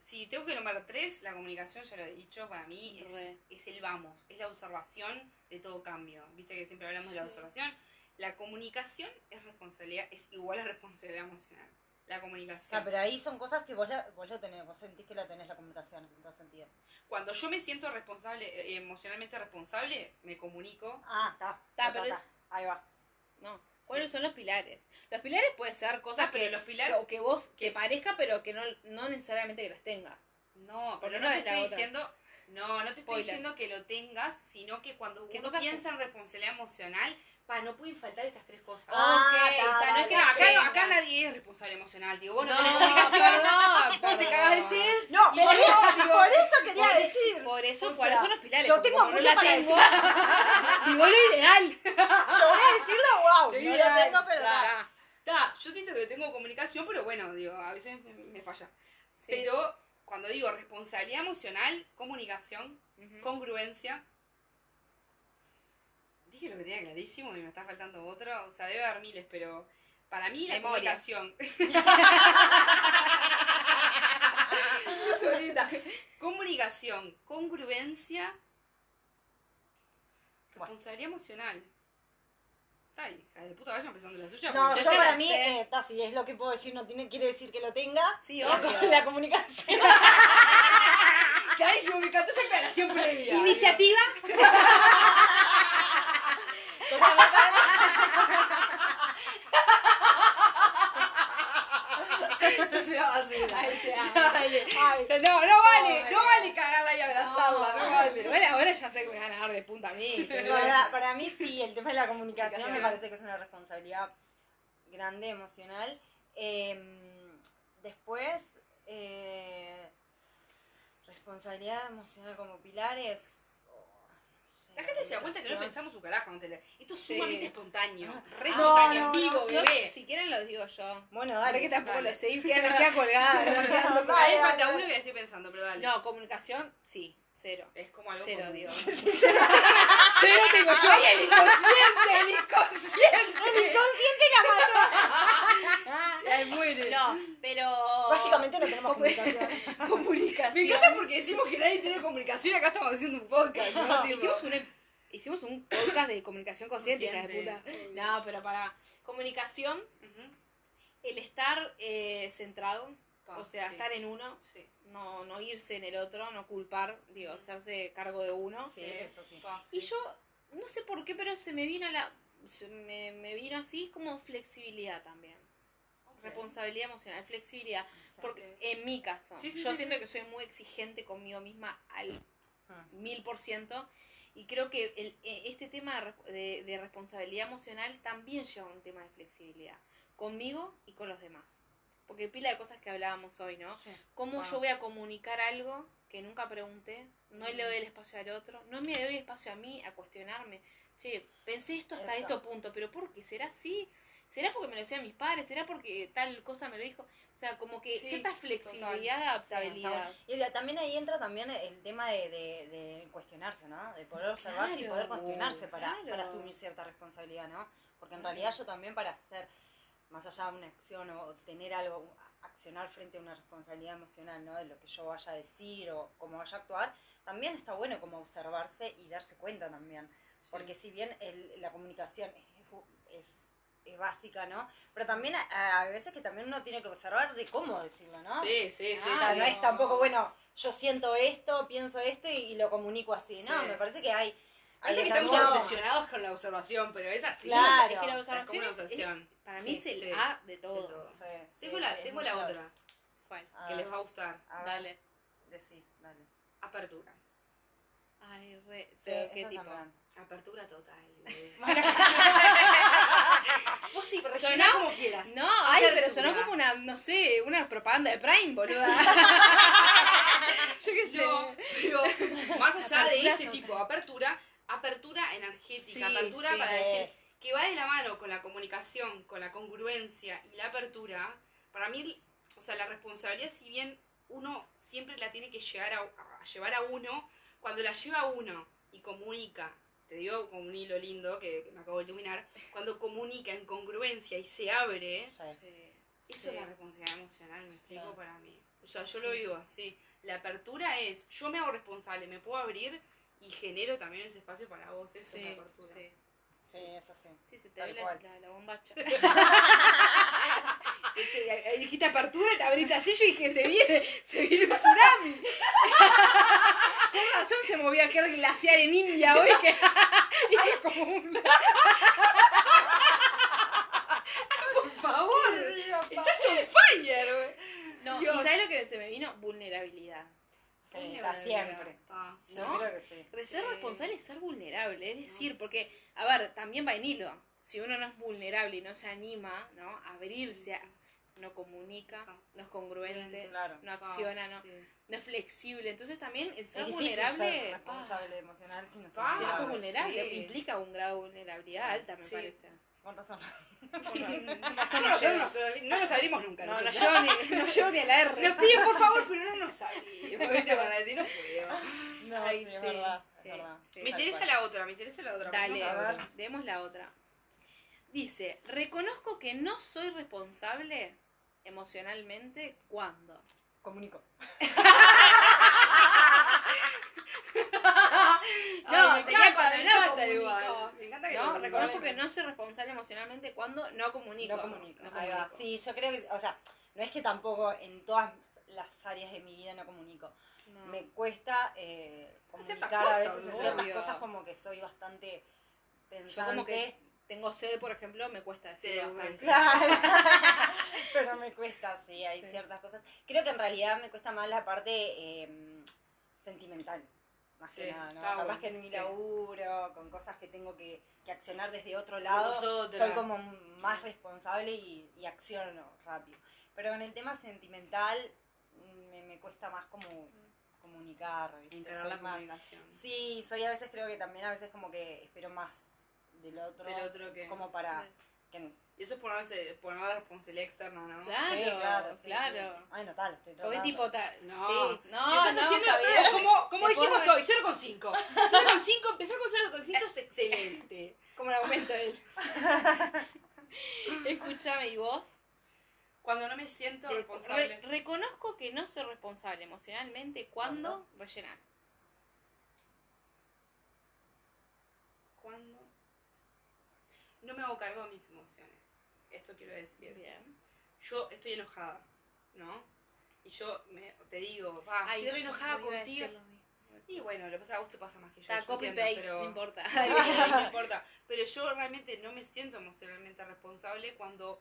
Si tengo que nombrar tres, la comunicación, ya lo he dicho, para mí es, es el vamos, es la observación de todo cambio. Viste que siempre hablamos de la Sí. observación. La comunicación es responsabilidad, es igual a responsabilidad emocional. La comunicación. sea, pero ahí son cosas que vos, la, vos lo tenés, vos sentís que la tenés la comunicación en todo sentido. Cuando yo me siento responsable, eh, emocionalmente responsable, me comunico. Ah, está. Ta, pero es- Ahí va. No. ¿Cuáles son los pilares? Los pilares pueden ser cosas Ah, pero que, los pilares. o que vos te parezca, pero que no, no necesariamente que las tengas. No, pero no te estoy otra. diciendo. No, no te estoy Spoiler. diciendo que lo tengas, sino que cuando ¿Qué uno cosas- piensa en responsabilidad emocional, pa, no pueden faltar estas tres cosas. Ah, ok, ta, está, ta, no es que No, las acá, tengas. nadie es responsable emocional, digo, vos no, No, tenés comunicación, perdón, vos te cagas de perdón. sed. No, por, eso, por eso quería por- decir. Por eso, O ¿cuáles sea, son los pilares? yo Porque tengo como no mucho la para tengo, digo lo ideal. Yo voy a decirlo, wow. No lo tengo, pero ta. da. Ta, yo siento que tengo comunicación, pero bueno, digo, a veces me, me falla. Sí. Pero cuando digo responsabilidad emocional, comunicación, congruencia. Dije lo que tenía clarísimo y me está faltando otro. O sea, debe haber miles, pero para mí la Memoria. comunicación. Comunicación, congruencia, responsabilidad emocional. Está hija de puta, vaya empezando la suya. No, yo para mí, eh, está, si es lo que puedo decir, no tiene, quiere decir que lo tenga. Sí, La, obvio. la comunicación. Clarísimo, me encantó esa aclaración previa. Iniciativa. O sea, me parece- Eso se va a hacer. Ay, te amo. Dale. Ay, No, no vale, no vale cagarla y abrazarla, no, vale. Bueno, ahora ya sé que me van a dar de punta a mí. para, para mí sí, el tema de la comunicación me parece que es una responsabilidad grande, emocional. Eh, después, eh, responsabilidad emocional como pilares. No La gente se da cuenta que no pensamos su carajo en tele. Esto es Sí. sumamente espontáneo. Re No, espontáneo, no, en vivo, Yo, bebé. si quieren lo digo yo. Bueno, Dale, dale. que tampoco dale. lo sé y queda, queda colgada. no ahí. falta uno que la estoy pensando, pero dale. No, comunicación, sí, cero. Es como algo Cero, común. digo. Cero tengo yo. Ay, el inconsciente, el inconsciente. El inconsciente la mató. Ay, muere. No, pero. Básicamente no tenemos comunicación. comunicación. Me encanta porque decimos que nadie tiene comunicación y acá estamos haciendo un podcast, ¿no? Hicimos un, hicimos un podcast de comunicación consciente, hija de puta. No, pero para comunicación, el estar eh, centrado, Pa, o sea, sí. estar en uno, Sí. no, no irse en el otro, no culpar, digo, hacerse cargo de uno. Sí, eso sí. Pa, Y sí. yo, no sé por qué, pero se me vino a la. se me, me vino así como flexibilidad también. Responsabilidad emocional, flexibilidad. Porque en mi caso, Sí, sí, yo sí, siento sí. que soy muy exigente conmigo misma al Ah. mil por ciento. Y creo que el, eh, este tema de, de- de responsabilidad emocional también lleva un tema de flexibilidad. Conmigo y con los demás. Porque pila de cosas que hablábamos hoy, ¿no? Sí. ¿Cómo yo voy a comunicar algo que nunca pregunté? No le doy el espacio al otro. No me doy espacio a mí a cuestionarme. Che, pensé esto hasta Eso. este punto, pero ¿por qué? ¿Será así? ¿Será porque me lo decían mis padres? ¿Será porque tal cosa me lo dijo? O sea, como que Sí, cierta flexibilidad, adaptabilidad. Y también ahí entra también el tema de, de- de cuestionarse, ¿no? De poder observarse y poder cuestionarse para, claro. para asumir cierta responsabilidad, ¿no? Porque en realidad yo también para hacer, más allá de una acción o tener algo, accionar frente a una responsabilidad emocional, ¿no? De lo que yo vaya a decir o cómo vaya a actuar, también está bueno como observarse y darse cuenta también. Porque si bien el- la comunicación es, es- es básica, ¿no? Pero también a, a veces que también uno tiene que observar de cómo decirlo, ¿no? Sí, sí, sí. O sea, sí. no es tampoco, bueno, yo siento esto, pienso esto y, y lo comunico así. No, Sí. me parece que hay... Parece que estamos obsesionados con la observación, pero es así. Claro. Es que la O sea, es como observación una es- es- obsesión. para Sí, mí es el sí. A de todo. De todo. Sí, sí, Tengo la, sí, tengo la otra ¿Cuál? Que les va a gustar. a Dale. decí, dale. Apertura. Ay, re. Sí, ¿Pero qué tipo? también. Apertura total. Vos sí, pero Sonó- como quieras. No, ay, pero sonó como una, no sé, una propaganda de Prime, boluda. Yo qué sé. No, pero más allá de ese total. tipo de apertura, apertura energética, Sí, apertura sí, para sí. decir que va de la mano con la comunicación, con la congruencia y la apertura, para mí, o sea, la responsabilidad, si bien uno siempre la tiene que llegar a, a llevar a uno, cuando la lleva uno y comunica, te digo con un hilo lindo que, que me acabo de iluminar, cuando comunica en congruencia y se abre, Sí. eso Sí. es la responsabilidad emocional, me explico para mí. O sea, yo lo vivo así. La apertura es, yo me hago responsable, me puedo abrir y genero también ese espacio para vos. Eso es la Sí, apertura. sí. Sí, eso sí. Sí, se te Tal ve la, cual. la, la bombacha. Ahí- dijiste apertura y te abriste así, yo dije, se viene, se viene un tsunami. Con razón se movió aquel glaciar en India hoy que, y que es como un... Por favor, estás on fire, güey. No, Dios. ¿y sabes lo que se me vino? Vulnerabilidad. Sí, está siempre. Ah, Yo ¿No? creo que sí. Re- Ser Sí. responsable es ser vulnerable, es decir, No, porque, a ver, también va en hilo. Si uno no es vulnerable y no se anima, ¿no? A abrirse, a- no comunica, no es congruente, Claro. no acciona, no, Sí. no es flexible. Entonces también el ser Es vulnerable, ser responsable emocional si no si sabes. no sos vulnerable, sí. implica un grado de vulnerabilidad alta, me Sí. parece. Con razón. No, no nos, no nos abrimos nunca. No, no llego ni, no llego ni a la R. Nos piden por favor, pero no nos abrimos. ¿viste? Para decir, no puedo. No, Ay, sí, es verdad. sí, es verdad. sí. Me interesa cual. la otra, me interesa la otra. Dale, a ver. demos la otra. Dice, reconozco que no soy responsable emocionalmente cuando. Comunico. No, Ay, me sería encanta, cuando me no encanta comunico. igual. Me encanta que No, reconozco que no soy responsable emocionalmente cuando no comunico. No comunico. No va. comunico. Sí, yo creo que, o sea, no es que tampoco en todas las áreas de mi vida no comunico. No. Me cuesta eh, comunicar a cosas, veces en ciertas cosas como que soy bastante Yo pensante. como que tengo sed, por ejemplo, me cuesta decir Sí, bastante. Claro. Pero me cuesta, sí, hay Sí. ciertas cosas. Creo que en realidad me cuesta más la parte eh, sentimental. Más que Sí, nada, ¿no? Capaz bueno, que en mi sí. laburo, con cosas que tengo que, que accionar desde otro lado, soy como más responsable y, y acciono rápido. Pero en el tema sentimental me, me cuesta más como comunicar. Encarar la más- comunicación. Sí, soy a veces creo que también a veces como que espero más del otro, Del otro que. como para que Y eso es ponerse, poner la responsabilidad externa, ¿no? Claro, Sí, claro, sí, claro. sí. Bueno, tal, estoy Porque tipo, ta- No. sí, no, Lo estás no, haciendo eh, como, como dijimos hoy, 0,5. 0,5, empezar con 0,5 es excelente. Como argumento de él. Escúchame, ¿y vos? Cuando no me siento Eh, responsable. re- reconozco que no soy responsable emocionalmente cuando rellenar. Cuando no me hago cargo de mis emociones. Esto quiero decir. Bien. Yo estoy enojada, ¿no? Y yo me, te digo, va, Ay, estoy re enojada contigo. Y bueno, lo que pasa a vos te pasa más que yo. Está yo copy entiendo, paste, pero- no importa. no importa. Pero yo realmente no me siento emocionalmente responsable cuando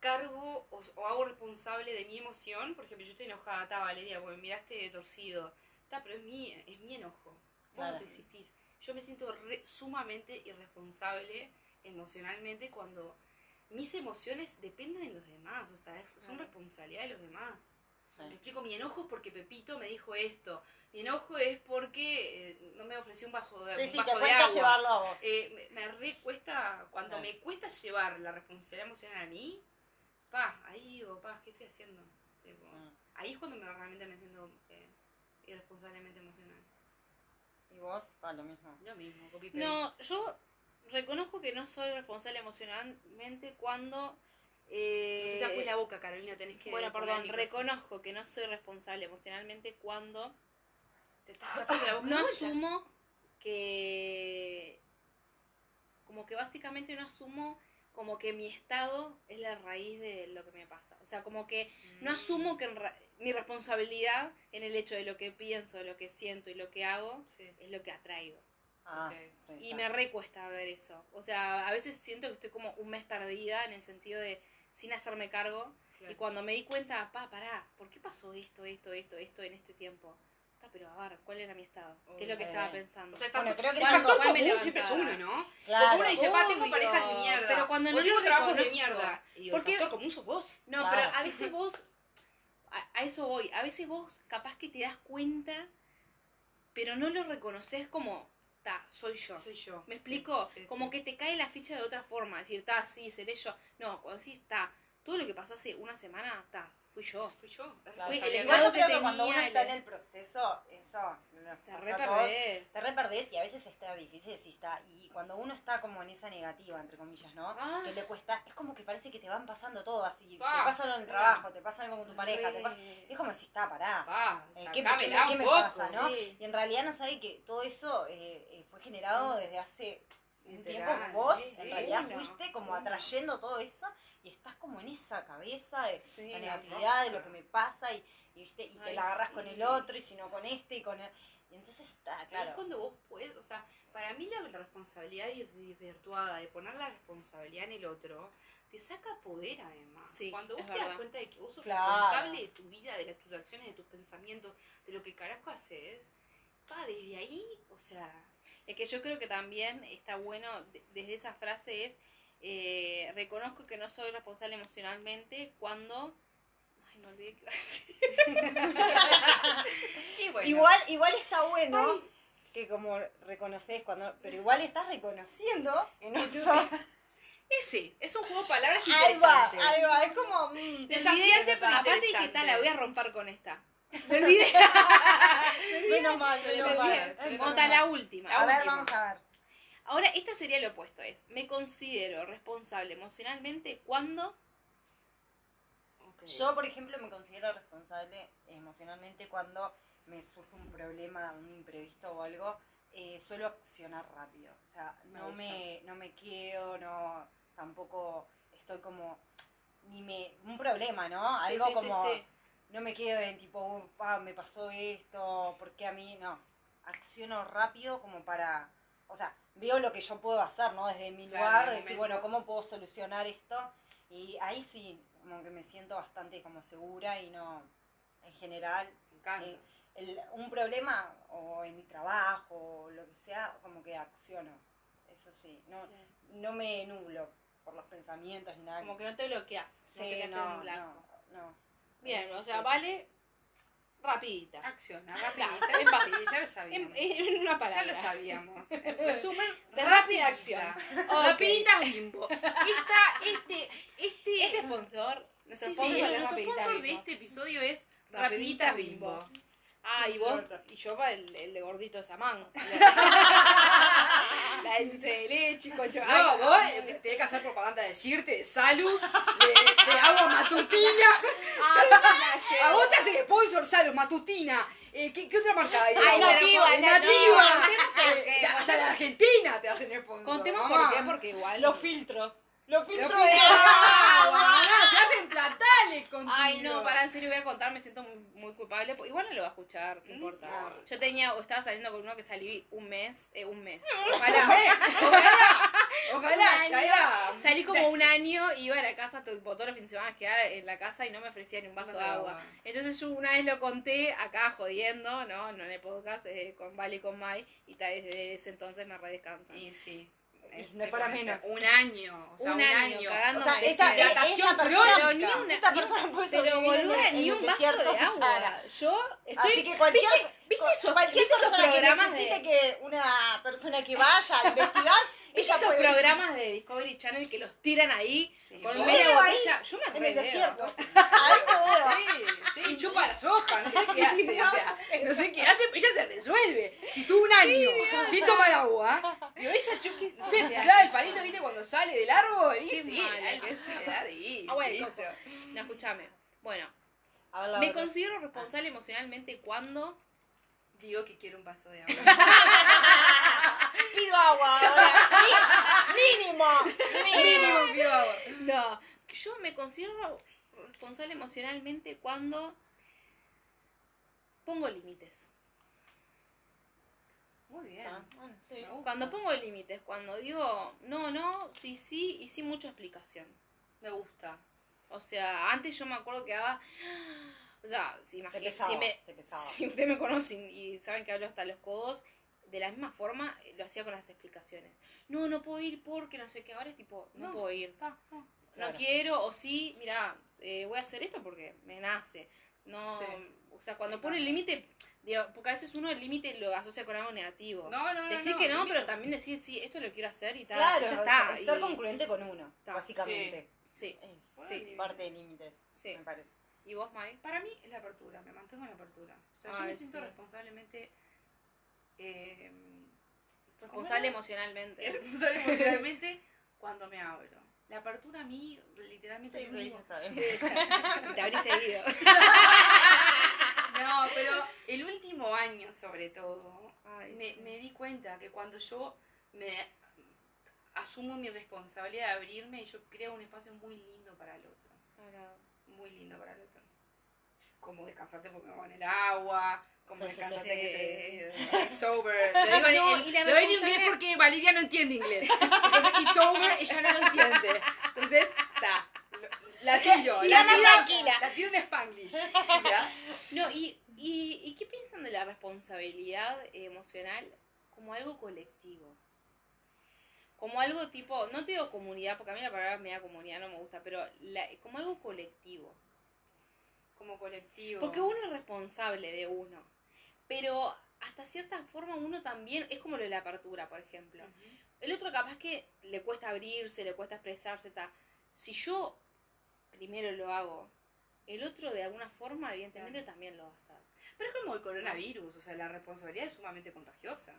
cargo o, o hago responsable de mi emoción. Por ejemplo, yo estoy enojada, está Valeria, porque me miraste torcido. Está, pero es mi, es mi enojo. Vos no Claro. te existís. Yo me siento re- sumamente irresponsable emocionalmente cuando mis emociones dependen de los demás. O sea, es- son responsabilidad de los demás. Sí. Me explico, mi enojo es porque Pepito me dijo esto. Mi enojo es porque eh, no me ofreció un, bajo de, Sí, un sí, vaso te de agua. llevarlo a vos. Eh, me, me re cuesta, cuando me cuesta llevar la responsabilidad emocional a mí, pa, ahí digo, pa, ¿qué estoy haciendo? Tipo, Mm. ahí es cuando me, realmente me siento eh, irresponsablemente emocional. Y vos, pa, lo mismo. Lo mismo, copy paste. No, yo reconozco que no soy responsable emocionalmente cuando... eh, No te tapes la boca, Carolina, tenés que. bueno, perdón, reconozco que no soy responsable emocionalmente cuando Te estás tapando la boca. no asumo que... Como que básicamente no asumo como que mi estado es la raíz de lo que me pasa. O sea, como que no Mm. asumo que en ra- mi responsabilidad en el hecho de lo que pienso, de lo que siento y lo que hago Sí. es lo que atraigo. Ah, Y me recuesta ver eso. O sea, a veces siento que estoy como un mes perdida en el sentido de sin hacerme cargo. Claro. Y cuando me di cuenta, pa, pará, ¿por qué pasó esto, esto, esto, esto en este tiempo? Pero a ver, ¿cuál era mi estado? ¿Qué es lo que Sí. estaba pensando? O sea, el Bueno, creo que el es factor común siempre es uno, ¿no? Claro. Porque uno dice, pa, tengo parejas de mierda. pero cuando no tengo trabajos de mierda. El Porque- factor común sos vos. No, Claro. pero a veces vos, a, a eso voy, a veces vos capaz que te das cuenta, pero no lo reconoces como, ta, soy yo. Soy yo. ¿Me explico? Sí, sí, como sí. que te cae la ficha de otra forma, decir, ta, sí, seré yo. No, cuando decís, ta, todo lo que pasó hace una semana, ta, fui yo. Fui yo. Claro. Fui el Igual yo que creo que cuando tenía, uno está en el proceso, eso Te pasó re a todos, perdés. te re perdés y a veces está difícil si está y cuando uno está como en esa negativa entre comillas no Ah. que le cuesta es como que parece que te van pasando todo así Pa, te pasa algo en el trabajo te pasa algo con tu pareja te Re. pasa es como si está pará Pa, Eh, ¿qué- me poco. pasa, no? Y en realidad no sabe que todo eso eh, eh, fue generado desde hace un tiempo vos sí, en realidad fuiste como atrayendo todo eso y estás como en esa cabeza de Sí, la negatividad de lo que me pasa y, y, ¿viste? y te Ay, la agarras con el otro y si no con este y con el... Y entonces está, Ahí es claro. cuando vos podés, o sea, para mí la, la responsabilidad desvirtuada de poner la responsabilidad en el otro, te saca poder además. Sí, cuando vos te das verdad. cuenta de que vos sos Claro. responsable de tu vida, de las- tus acciones, de tus pensamientos, de lo que carajo haces, pa, desde ahí, o sea, Es que yo creo que también está bueno, de- desde esa frase es, eh, reconozco que no soy responsable emocionalmente cuando... Ay, me olvidé que iba a decir. y bueno, Igual, igual está bueno que como reconoces cuando... Pero igual estás reconociendo que no sos... ese, es un juego de palabras interesante. ahí va, es como... mm, Me Desafiante, pero aparte dije, "Ta, la voy a romper con esta. Me olvidé. menos mal, menos mal. a la última. La A ver, última. vamos a ver. Ahora, esta sería lo opuesto, es, me considero responsable emocionalmente cuando... Yo, por ejemplo, me considero responsable emocionalmente cuando me surge un problema, un imprevisto o algo, eh, suelo accionar rápido. O sea, no me, no me quedo, no, tampoco estoy como, ni me, un problema, ¿no? Algo sí, sí, como, sí. No me quedo en tipo, "Uh, pa, me pasó esto, ¿por qué a mí? No, acciono rápido como para, o sea, veo lo que yo puedo hacer, ¿no? Desde mi lugar, el decir, bueno, ¿cómo puedo solucionar esto? Y ahí sí, como que me siento bastante como segura y no, en general, eh, el- un problema o en mi trabajo o lo que sea, como que acciono. Eso sí, no, no me nublo por los pensamientos ni nada. Como que no te bloqueas, no te Sí, quedas no, en blanco. no, no. Bien, o sea, vale rapidita. Acciona, rapidita. en Sí, ya lo sabíamos. en una Ya palabra. lo sabíamos. En resumen, De rápida acción. Ok. Rapiditas bimbo. Esta, este, este. Ese sponsor, nuestro sí, sí, sponsor es nuestro sponsor de este episodio es Rapiditas Rapiditas Bimbo. Bimbo. Ah, y vos, y yo para el, el de gordito de Samán. La de dulce de leche, cocho. No, Ay, vos eh, tenés que hacer propaganda de Cirte, de Salus, de, de agua matutina. Ah, eso sí la llevo. A vos te hacen sponsor Salus, matutina. Eh, ¿qué, qué otra marca hay? Ay, Nativa, con- nativa. no, Eh, hasta la Argentina te hacen sponsor. Contemos mamá. por qué, porque igual. Los filtros. Los filtros de agua, se hacen platales contigo. Ay, no, para en serio voy a contar, me siento muy, muy culpable. Igual no lo va a escuchar, no Mm, importa. claro. Yo tenía, o estaba saliendo con uno que salí un mes, eh, un mes. Ojalá, ojalá, ojalá, Un ya año. era. Salí como un año, iba a la casa, to- todos los fines de semana quedaba en la casa y no me ofrecía ni un vaso de agua. Entonces yo una vez lo conté acá jodiendo, ¿no? No en el podcast, eh, con Vale y con Mai, y desde ese entonces me redescansan. Y sí. Y no es para menos. Un año, o sea, Un un, año, año. cagando O sea, esa, esta persona, crónica. ni una- esta persona puede Pero en boluda, el- ni en un vaso de agua. Yo estoy... Así que cualquier, ¿viste cu- esos- cualquier viste esos persona que necesite de- que una persona que vaya a investigar, ¿Viste ella esos puede programas de Discovery Channel que los tiran ahí Sí. con Yo media veo ahí, botella? Yo me en el desierto. Ahí te veo. Sí, sí, chupa las hojas, no sé qué hace, o sea, no sé qué hace, ella se resuelve. Si tuvo un año sin tomar agua, digo, esa chupa, no clava el palito, viste, cuando sale del árbol, y Qué sí, que coco. No, escúchame. Bueno, me considero responsable emocionalmente cuando... Digo que quiero un vaso de agua. Pido agua ahora. Mínimo. Mínimo. Mínimo pido agua. No, yo me considero responsable emocionalmente cuando pongo límites. Muy bien. Ah, bueno, sí. Cuando pongo límites, cuando digo no, no, sí, sí y sí mucha explicación. Me gusta. O sea, antes yo me acuerdo que daba O sea, si, si, me, si ustedes me conocen y saben que hablo hasta los codos, de la misma forma eh, lo hacía con las explicaciones. No, no puedo ir porque no sé qué. Ahora es tipo, no, No, puedo ir. Está, no. Claro. No quiero, o sí, mira, eh, voy a hacer esto porque me nace. No, Sí. o sea, cuando pone el límite, digo, porque a veces uno el límite lo asocia con algo negativo. No, no, no. decir no, que no, pero también decir, sí, esto lo quiero hacer y tal. Claro, ya está. ser y- concluente con uno, Está, básicamente. Sí, Es Sí. parte de límites, Sí. me parece. ¿Y vos, Mike? Para mí es la apertura, me mantengo en la apertura. O sea, yo Ay, me siento sí. responsablemente. Eh, Responsable ¿cómo emocionalmente. responsable emocionalmente cuando me abro. La apertura a mí, literalmente. Sí, sí, ya. Te abrí seguido. No, pero el último año, sobre todo, Ay, me, sí. me di cuenta que cuando yo me asumo mi responsabilidad de abrirme, yo creo un espacio muy lindo para el otro. Ahora, Muy lindo para el otro. Como descansarte porque me va en el agua, como sí, descansarte sí. que se it's over. Lo digo en, No, en- y la lo digo en inglés porque Valeria no entiende inglés. Entonces, it's over, ella no lo entiende. Entonces, está. La tiro, la tiro, tranquila. la tiro en Spanglish. ¿ya? No, y, y, ¿y qué piensan de la responsabilidad emocional como algo colectivo? Como algo tipo, no te digo comunidad, porque a mí la palabra media comunidad no me gusta, pero la- como algo colectivo. Como colectivo. Porque uno es responsable de uno, pero hasta cierta forma uno también, es como lo de la apertura, por ejemplo. El otro capaz que le cuesta abrirse, le cuesta expresarse, ta. Si yo primero lo hago, el otro de alguna forma, evidentemente, también lo va a hacer. Pero es como el coronavirus, o sea, la responsabilidad es sumamente contagiosa.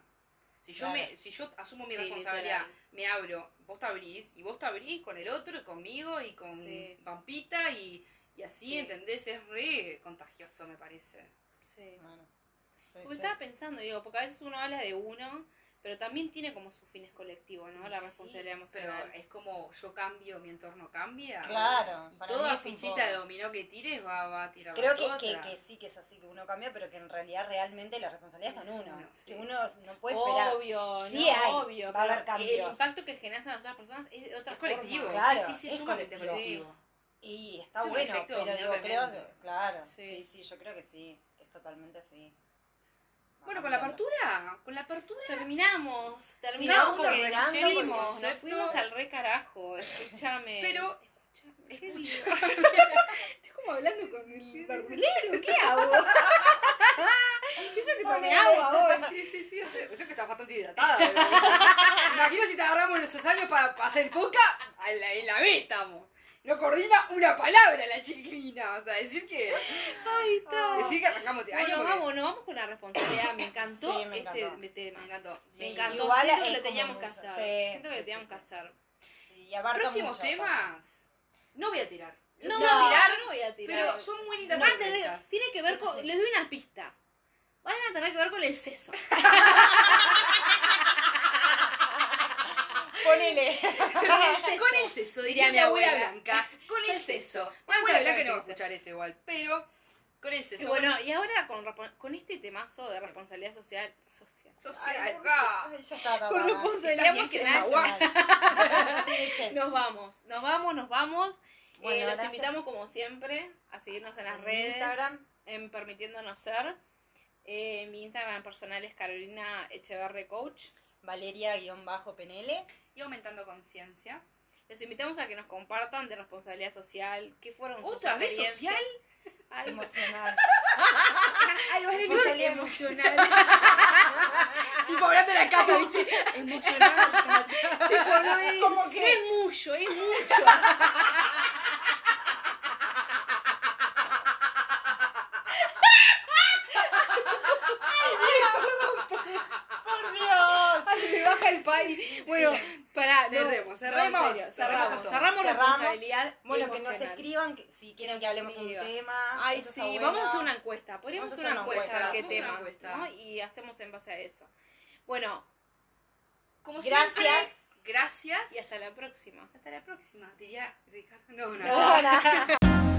Si yo, Claro. me, si yo asumo mi Sí, responsabilidad, literal. me abro, vos te abrís, y vos te abrís con el otro, y conmigo, y con Sí. Pampita, y, y así, Sí. ¿entendés? Es re contagioso, me parece. Sí. Bueno, sí, Porque sí. estaba pensando, digo, porque a veces uno habla de uno, pero también tiene como sus fines colectivos, ¿no? La Sí, responsabilidad Pero emocional. es como yo cambio, mi entorno cambia. Claro, Y toda fichita poco. de dominó que tires va, va a tirar Creo que, que, otras. que sí que es así, que uno cambia, pero que en realidad realmente la responsabilidad está en uno. uno, sí. Que uno no puede esperar. Obvio, Sí no, hay, obvio. va a haber cambios. El impacto que generas a las otras personas es de otra Es colectivo. Claro, sí, sí, sí, es colectivo. colectivo. Y está Es un bueno, efecto pero digo, creo tremendo. que, claro, Sí. sí. sí, yo creo que sí, es totalmente así. Bueno, con la apertura, con la apertura Terminamos, terminamos vamos porque nos fuimos, nos al re carajo, escúchame. Pero- Escúchame. Estoy como hablando con el verdulero, ¿qué hago? Eso que tomé agua hoy. Sí, sí, sí, eso, eso que estás bastante hidratada. Imagino si te agarramos en esos años para hacer poca, en la, en la B estamos. No coordina una palabra la chiquilina. O sea, decir que. Ay, está. Decir que arrancamos de año. Bueno, porque- vamos, nos vamos con la responsabilidad. Me encantó Sí, me este encantó. tema. Me encantó. Me Sí. encantó. Igual Siento que lo teníamos que hacer. Sí, Siento que lo teníamos que hacer. Y Próximos mucho, temas. No voy a tirar. No, voy a tirar, no voy a tirar. pero son muy lindas tiene que ver con. Les doy una pista. Van a tener que ver con el seso. Ponele. Con el seso, diría mi abuela Blanca. Con el el seso. Mi Vamos abuela Blanca no va a escuchar esto igual, pero con el seso. Bueno, y ahora con, este temazo de responsabilidad social. social. social. Ay, ah. Ay, ya está, Con responsabilidad ¿Estás bien, emocional. Agua. Nos vamos, nos vamos, nos vamos. Bueno, Eh, los invitamos como siempre a seguirnos en las En redes, Instagram. en Permitiéndonos Ser. Eh, mi Instagram personal es Carolina Echeverre Coach. Valeria-PNL. Y aumentando conciencia. Los invitamos a que nos compartan de responsabilidad social, qué fueron sus ¿Otra vez social? Ay, Emocional. ay, emocional. tipo hablando de la cata, ¿viste? emocional. tipo, no es, Como que- es mucho, es mucho. ¡Por Dios! Ay, me baja el pay. Bueno, pará, Cerremos, cerramos, todo. cerramos Cerramos. responsabilidad Bueno, que nos escriban que- si quieren nos que hablemos un tema. Ay, sí, vamos a hacer una encuesta. Podríamos hacer una encuesta de qué temas, ¿no? Y hacemos en base a eso. Bueno, Como Gracias. siempre, gracias. y hasta la próxima. Hasta la próxima, diría Ricardo. No, no, No, no.